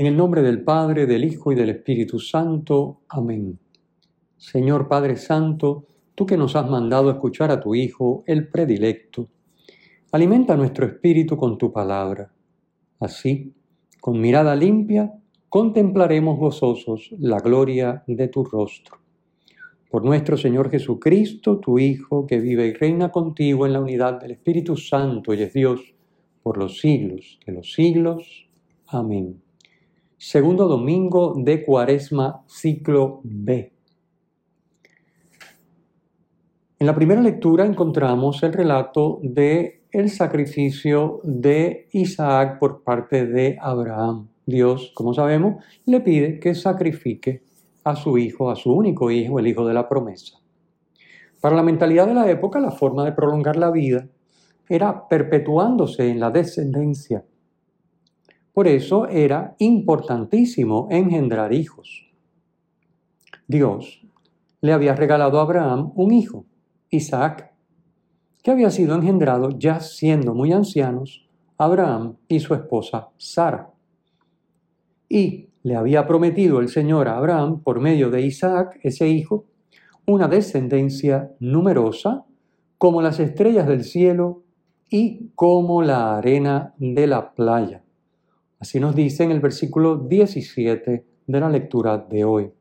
En el nombre del Padre, del Hijo y del Espíritu Santo. Amén. Señor Padre Santo, tú que nos has mandado escuchar a tu Hijo, el predilecto, alimenta nuestro espíritu con tu palabra. Así, con mirada limpia, contemplaremos gozosos la gloria de tu rostro. Por nuestro Señor Jesucristo, tu Hijo, que vive y reina contigo en la unidad del Espíritu Santo y es Dios por los siglos de los siglos. Amén. Segundo domingo de Cuaresma, ciclo B. En la primera lectura encontramos el relato de el sacrificio de Isaac por parte de Abraham. Dios, como sabemos, le pide que sacrifique a su hijo, a su único hijo, el hijo de la promesa. Para la mentalidad de la época, la forma de prolongar la vida era perpetuándose en la descendencia por eso era importantísimo engendrar hijos. Dios le había regalado a Abraham un hijo, Isaac, que había sido engendrado ya siendo muy ancianos Abraham y su esposa Sara. Y le había prometido el Señor a Abraham, por medio de Isaac, ese hijo, una descendencia numerosa como las estrellas del cielo y como la arena de la playa. Así nos dice en el versículo 17 de la lectura de hoy.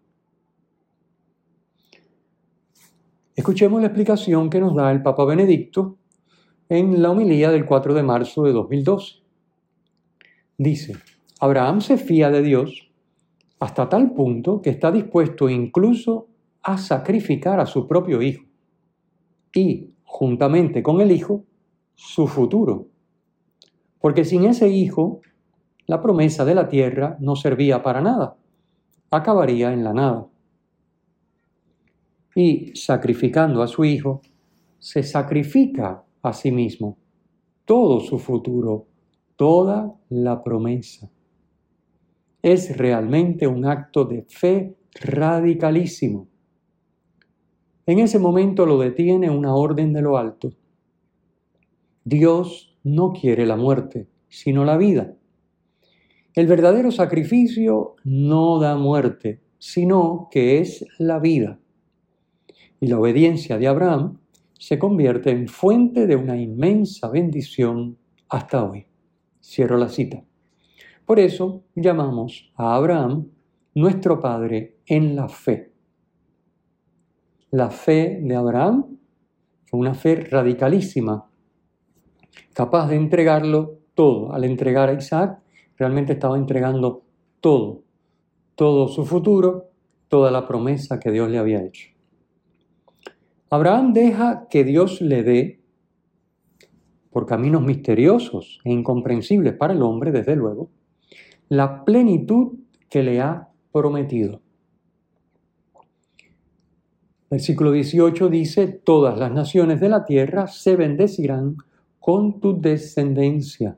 Escuchemos la explicación que nos da el Papa Benedicto en la homilía del 4 de marzo de 2012. Dice, Abraham se fía de Dios hasta tal punto que está dispuesto incluso a sacrificar a su propio hijo y, juntamente con el hijo, su futuro. Porque sin ese hijo la promesa de la tierra no servía para nada, acabaría en la nada. Y sacrificando a su hijo, se sacrifica a sí mismo todo su futuro, toda la promesa. Es realmente un acto de fe radicalísimo. En ese momento lo detiene una orden de lo alto. Dios no quiere la muerte, sino la vida. El verdadero sacrificio no da muerte, sino que es la vida. Y la obediencia de Abraham se convierte en fuente de una inmensa bendición hasta hoy. Cierro la cita. Por eso llamamos a Abraham nuestro Padre en la fe. La fe de Abraham fue una fe radicalísima, capaz de entregarlo todo. Al entregar a Isaac, realmente estaba entregando todo, todo su futuro, toda la promesa que Dios le había hecho. Abraham deja que Dios le dé, por caminos misteriosos e incomprensibles para el hombre, desde luego, la plenitud que le ha prometido. Versículo 18 dice, todas las naciones de la tierra se bendecirán con tu descendencia.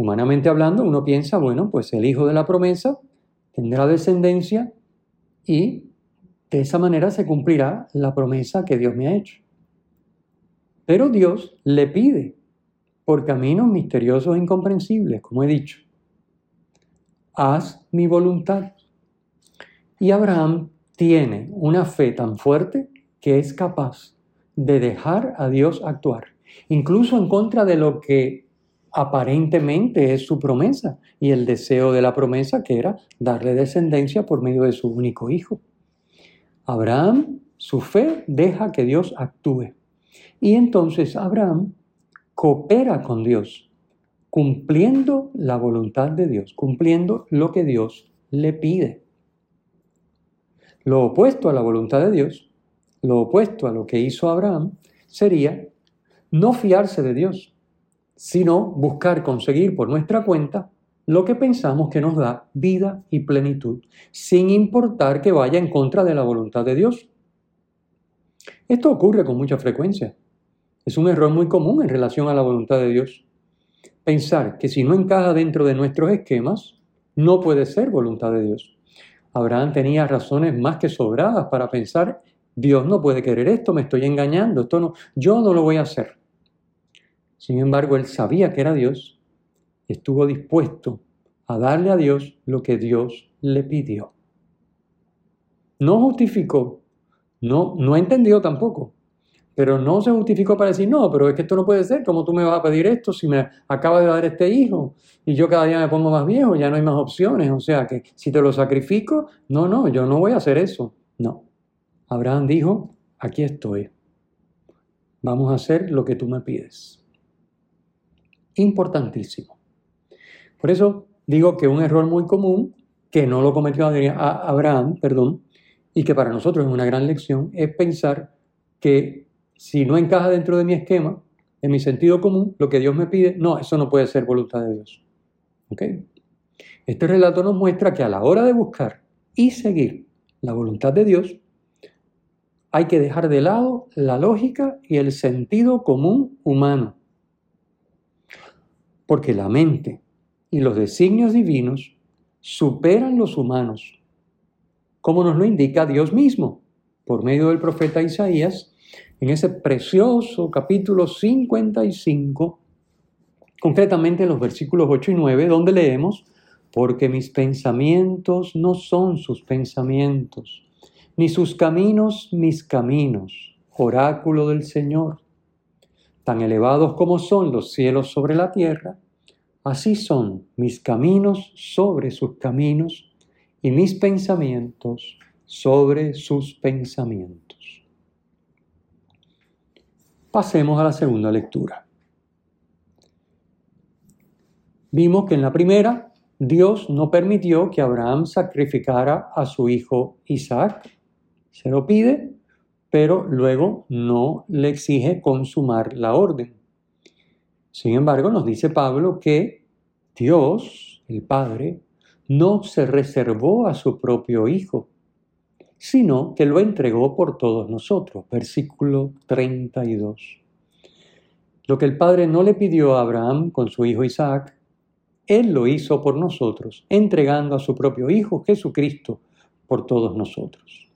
Humanamente hablando, uno piensa, bueno, pues el hijo de la promesa tendrá descendencia y de esa manera se cumplirá la promesa que Dios me ha hecho. Pero Dios le pide por caminos misteriosos e incomprensibles, como he dicho, haz mi voluntad. Y Abraham tiene una fe tan fuerte que es capaz de dejar a Dios actuar, incluso en contra de lo que aparentemente es su promesa y el deseo de la promesa que era darle descendencia por medio de su único hijo. Abraham, su fe deja que Dios actúe. Y entonces Abraham coopera con Dios, cumpliendo la voluntad de Dios, cumpliendo lo que Dios le pide. Lo opuesto a la voluntad de Dios, lo opuesto a lo que hizo Abraham, sería no fiarse de Dios, sino buscar conseguir por nuestra cuenta lo que pensamos que nos da vida y plenitud, sin importar que vaya en contra de la voluntad de Dios. Esto ocurre con mucha frecuencia. Es un error muy común en relación a la voluntad de Dios. Pensar que si no encaja dentro de nuestros esquemas, no puede ser voluntad de Dios. Abraham tenía razones más que sobradas para pensar, Dios no puede querer esto, me estoy engañando, esto no, yo no lo voy a hacer. Sin embargo, él sabía que era Dios estuvo dispuesto a darle a Dios lo que Dios le pidió. No justificó, no, no entendió tampoco, pero no se justificó para decir, no, pero es que esto no puede ser, ¿cómo tú me vas a pedir esto si me acaba de dar este hijo y yo cada día me pongo más viejo, ya no hay más opciones? O sea que si te lo sacrifico, no, no, yo no voy a hacer eso. No. Abraham dijo, aquí estoy. Vamos a hacer lo que tú me pides. Importantísimo. Por eso digo que un error muy común, que no lo cometió Abraham, perdón, y que para nosotros es una gran lección, es pensar que si no encaja dentro de mi esquema, en mi sentido común, lo que Dios me pide, no, eso no puede ser voluntad de Dios. ¿Ok? Este relato nos muestra que a la hora de buscar y seguir la voluntad de Dios, hay que dejar de lado la lógica y el sentido común humano. Porque la mente y los designios divinos superan los humanos, como nos lo indica Dios mismo por medio del profeta Isaías en ese precioso capítulo 55, concretamente en los versículos 8 y 9, donde leemos, porque mis pensamientos no son sus pensamientos, ni sus caminos mis caminos, oráculo del Señor. Tan elevados como son los cielos sobre la tierra, así son mis caminos sobre sus caminos y mis pensamientos sobre sus pensamientos. Pasemos a la segunda lectura. Vimos que en la primera, Dios no permitió que Abraham sacrificara a su hijo Isaac. Se lo pide, pero luego no le exige consumar la orden. Sin embargo, nos dice Pablo que Dios, el Padre, no se reservó a su propio hijo, sino que lo entregó por todos nosotros. Versículo 32. Lo que el Padre no le pidió a Abraham con su hijo Isaac, Él lo hizo por nosotros, entregando a su propio Hijo Jesucristo por todos nosotros.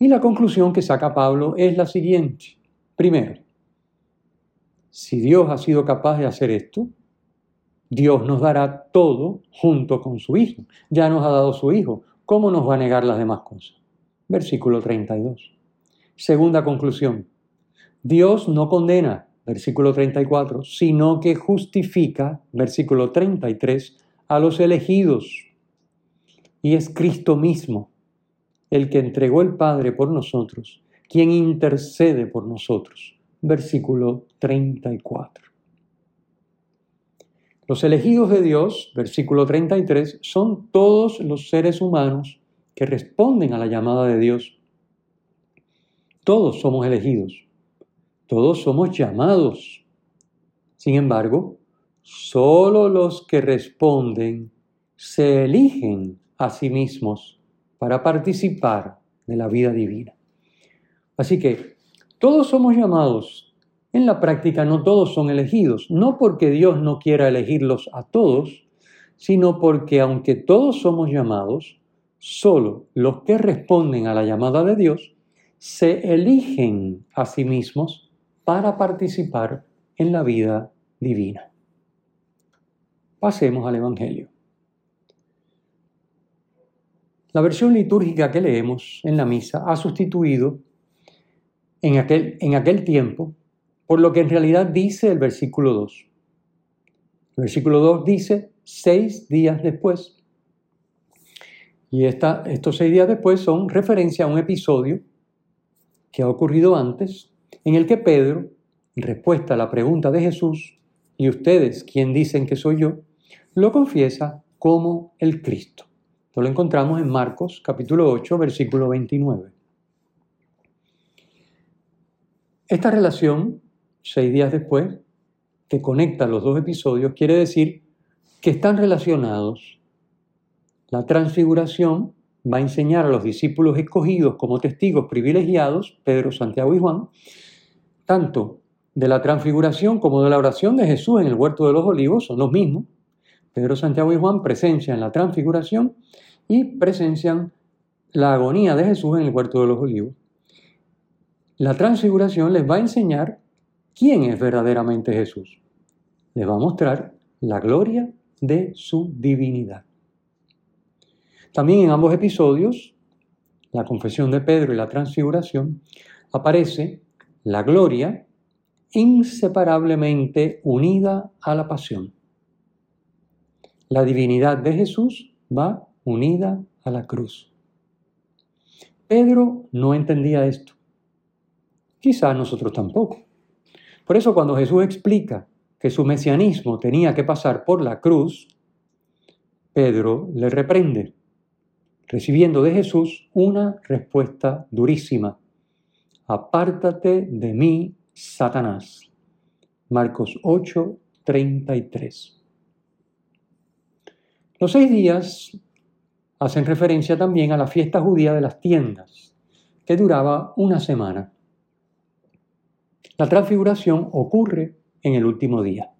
Y la conclusión que saca Pablo es la siguiente. Primero, si Dios ha sido capaz de hacer esto, Dios nos dará todo junto con su Hijo. Ya nos ha dado su Hijo. ¿cómo nos va a negar las demás cosas? Versículo 32. Segunda conclusión. Dios no condena, versículo 34, sino que justifica, versículo 33, a los elegidos. Y es Cristo mismo el que entregó el Padre por nosotros, quien intercede por nosotros. Versículo 34. Los elegidos de Dios, versículo 33, son todos los seres humanos que responden a la llamada de Dios. Todos somos elegidos, todos somos llamados. Sin embargo, solo los que responden se eligen a sí mismos para participar de la vida divina. Así que todos somos llamados en la práctica no todos son elegidos, no porque Dios no quiera elegirlos a todos, sino porque aunque todos somos llamados, solo los que responden a la llamada de Dios se eligen a sí mismos para participar en la vida divina. Pasemos al Evangelio. La versión litúrgica que leemos en la misa ha sustituido en aquel, en aquel tiempo por lo que en realidad dice el versículo 2. El versículo 2 dice seis días después. Y estos seis días después son referencia a un episodio que ha ocurrido antes, en el que Pedro, en respuesta a la pregunta de Jesús, ¿y ustedes quién dicen que soy yo?, lo confiesa como el Cristo. Esto lo encontramos en Marcos capítulo 8, versículo 29. Esta relación seis días después, que conecta los dos episodios, quiere decir que están relacionados. La transfiguración va a enseñar a los discípulos escogidos como testigos privilegiados, Pedro, Santiago y Juan, tanto de la transfiguración como de la oración de Jesús en el huerto de los olivos, son los mismos. Pedro, Santiago y Juan presencian la transfiguración y presencian la agonía de Jesús en el huerto de los olivos. La transfiguración les va a enseñar quién es verdaderamente Jesús. Les va a mostrar la gloria de su divinidad. También en ambos episodios, la confesión de Pedro y la transfiguración, aparece la gloria inseparablemente unida a la pasión. La divinidad de Jesús va unida a la cruz. Pedro no entendía esto. Quizá nosotros tampoco. Por eso cuando Jesús explica que su mesianismo tenía que pasar por la cruz, Pedro le reprende, recibiendo de Jesús una respuesta durísima. Apártate de mí, Satanás. Marcos 8, 33. Los seis días hacen referencia también a la fiesta judía de las tiendas, que duraba una semana. La transfiguración ocurre en el último día.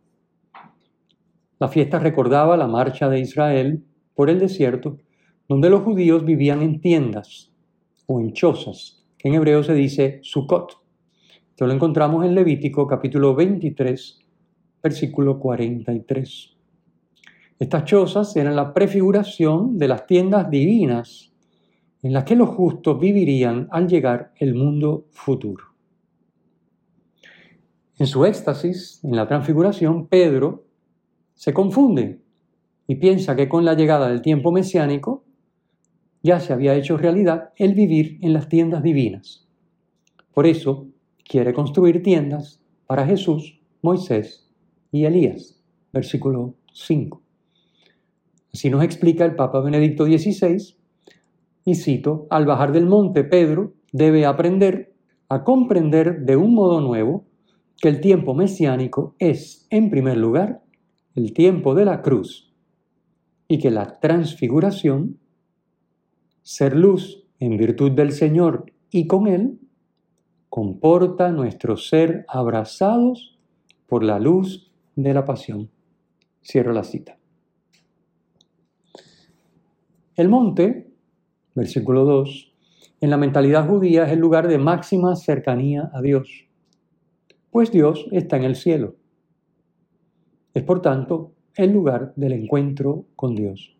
La fiesta recordaba la marcha de Israel por el desierto, donde los judíos vivían en tiendas o en chozas, que en hebreo se dice Sukkot. Esto lo encontramos en Levítico capítulo 23, versículo 43. Estas chozas eran la prefiguración de las tiendas divinas en las que los justos vivirían al llegar el mundo futuro. En su éxtasis, en la transfiguración, Pedro se confunde y piensa que con la llegada del tiempo mesiánico ya se había hecho realidad el vivir en las tiendas divinas. Por eso quiere construir tiendas para Jesús, Moisés y Elías. Versículo 5. Así nos explica el Papa Benedicto XVI, y cito, al bajar del monte, Pedro debe aprender a comprender de un modo nuevo que el tiempo mesiánico es, en primer lugar, el tiempo de la cruz y que la transfiguración, ser luz en virtud del Señor y con Él, comporta nuestro ser abrazados por la luz de la pasión. Cierro la cita. El monte, versículo 2, en la mentalidad judía es el lugar de máxima cercanía a Dios, pues Dios está en el cielo. Es por tanto el lugar del encuentro con Dios.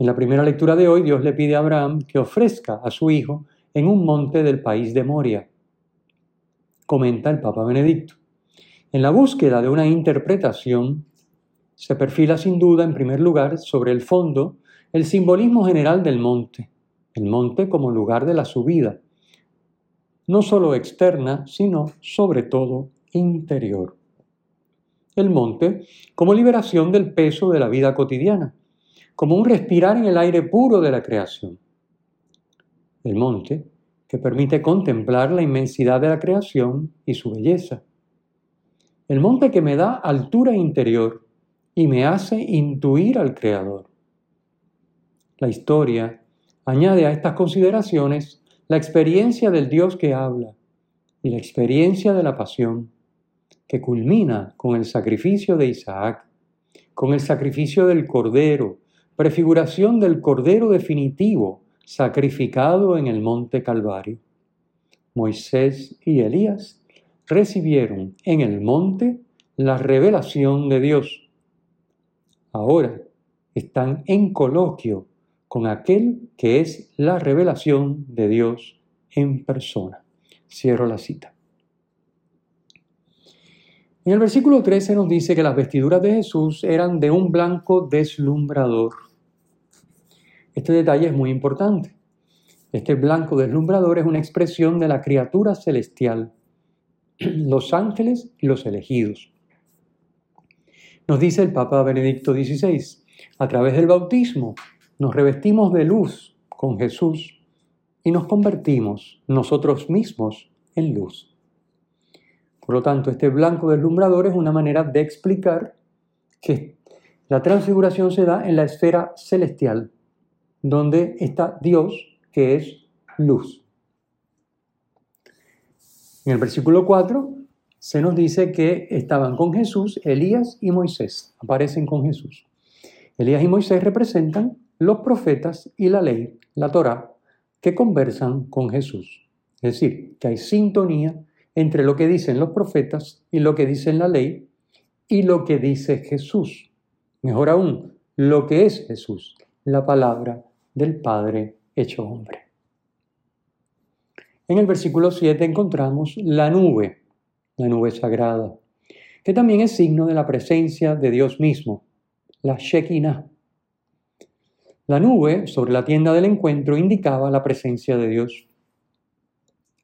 En la primera lectura de hoy, Dios le pide a Abraham que ofrezca a su hijo en un monte del país de Moria. Comenta el Papa Benedicto. En la búsqueda de una interpretación, se perfila sin duda en primer lugar sobre el fondo el simbolismo general del monte, el monte como lugar de la subida, no solo externa, sino sobre todo interior. El monte como liberación del peso de la vida cotidiana, como un respirar en el aire puro de la creación. El monte que permite contemplar la inmensidad de la creación y su belleza. El monte que me da altura interior y me hace intuir al Creador. La historia añade a estas consideraciones la experiencia del Dios que habla y la experiencia de la pasión, que culmina con el sacrificio de Isaac, con el sacrificio del Cordero, prefiguración del Cordero definitivo, sacrificado en el monte Calvario. Moisés y Elías recibieron en el monte la revelación de Dios. Ahora están en coloquio con aquel que es la revelación de Dios en persona. Cierro la cita. En el versículo 13 nos dice que las vestiduras de Jesús eran de un blanco deslumbrador. Este detalle es muy importante. Este blanco deslumbrador es una expresión de la criatura celestial, los ángeles y los elegidos. Nos dice el Papa Benedicto XVI, a través del bautismo nos revestimos de luz con Jesús y nos convertimos nosotros mismos en luz. Por lo tanto, este blanco deslumbrador es una manera de explicar que La transfiguración se da en la esfera celestial, donde está Dios, que es luz. En el versículo 4 se nos dice que estaban con Jesús Elías y Moisés, aparecen con Jesús. Elías y Moisés representan los profetas y la ley, la Torá, que conversan con Jesús. Es decir, que hay sintonía entre lo que dicen los profetas y lo que dice la ley y lo que dice Jesús. Mejor aún, lo que es Jesús, la palabra del Padre hecho hombre. En el versículo 7 encontramos la nube, la nube sagrada, que también es signo de la presencia de Dios mismo, la Shekinah. La nube sobre la tienda del encuentro indicaba la presencia de Dios.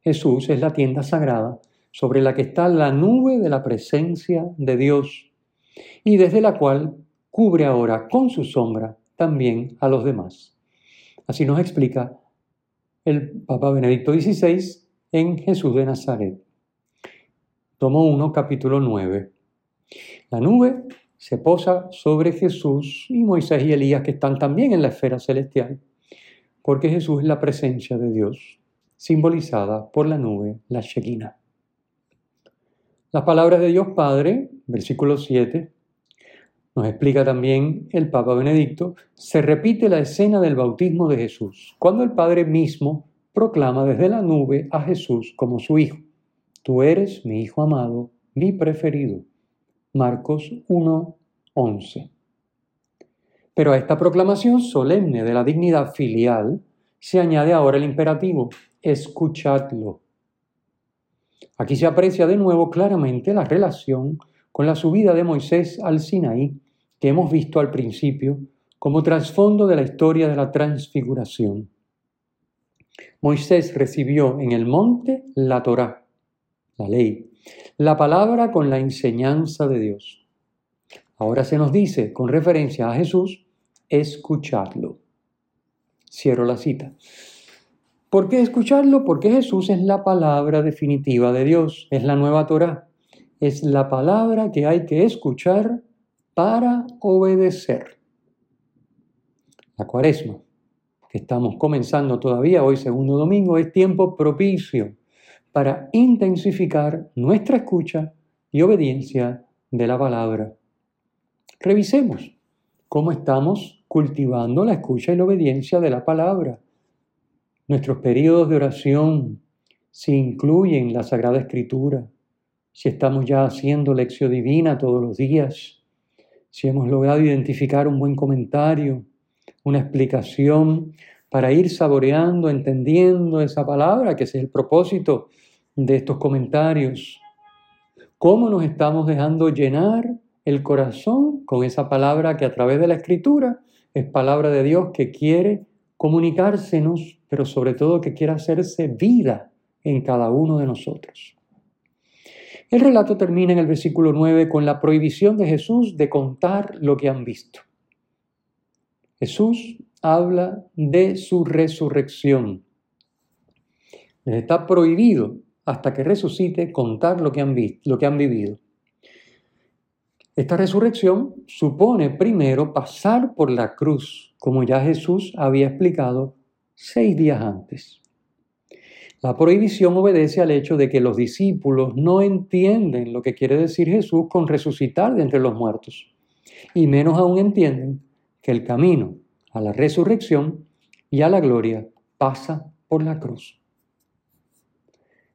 Jesús es la tienda sagrada sobre la que está la nube de la presencia de Dios y desde la cual cubre ahora con su sombra también a los demás. Así nos explica el Papa Benedicto XVI en Jesús de Nazaret. Tomo 1, capítulo 9. La nube se posa sobre Jesús y Moisés y Elías que están también en la esfera celestial, porque Jesús es la presencia de Dios, simbolizada por la nube, la Shekinah. Las palabras de Dios Padre, versículo 7, nos explica también el Papa Benedicto, se repite la escena del bautismo de Jesús, cuando el Padre mismo proclama desde la nube a Jesús como su Hijo. Tú eres mi Hijo amado, mi preferido. Marcos 1, 11. Pero a esta proclamación solemne de la dignidad filial se añade ahora el imperativo, escuchadlo. Aquí se aprecia de nuevo claramente la relación con la subida de Moisés al Sinaí que hemos visto al principio como trasfondo de la historia de la transfiguración. Moisés recibió en el monte la Torá, la ley, la palabra con la enseñanza de Dios. Ahora se nos dice, con referencia a Jesús, escuchadlo. Cierro la cita. ¿Por qué escucharlo? Porque Jesús es la palabra definitiva de Dios, es la nueva Torah, es la palabra que hay que escuchar para obedecer. La cuaresma, que estamos comenzando todavía hoy segundo domingo, es tiempo propicio para intensificar nuestra escucha y obediencia de la palabra. Revisemos cómo estamos cultivando la escucha y la obediencia de la palabra Nuestros periodos de oración, si incluyen la Sagrada Escritura, si estamos ya haciendo lección divina todos los días, si hemos logrado identificar un buen comentario, una explicación para ir saboreando, entendiendo esa palabra, que es el propósito de estos comentarios. ¿Cómo nos estamos dejando llenar el corazón con esa palabra que a través de la escritura es palabra de Dios que quiere comunicársenos, pero sobre todo que quiera hacerse vida en cada uno de nosotros. El relato termina en el versículo 9 con la prohibición de Jesús de contar lo que han visto. Jesús habla de su resurrección. Les está prohibido hasta que resucite contar lo que han visto, lo que han vivido. Esta resurrección supone primero pasar por la cruz, como ya Jesús había explicado seis días antes. La prohibición obedece al hecho de que los discípulos no entienden lo que quiere decir Jesús con resucitar de entre los muertos, y menos aún entienden que el camino a la resurrección y a la gloria pasa por la cruz.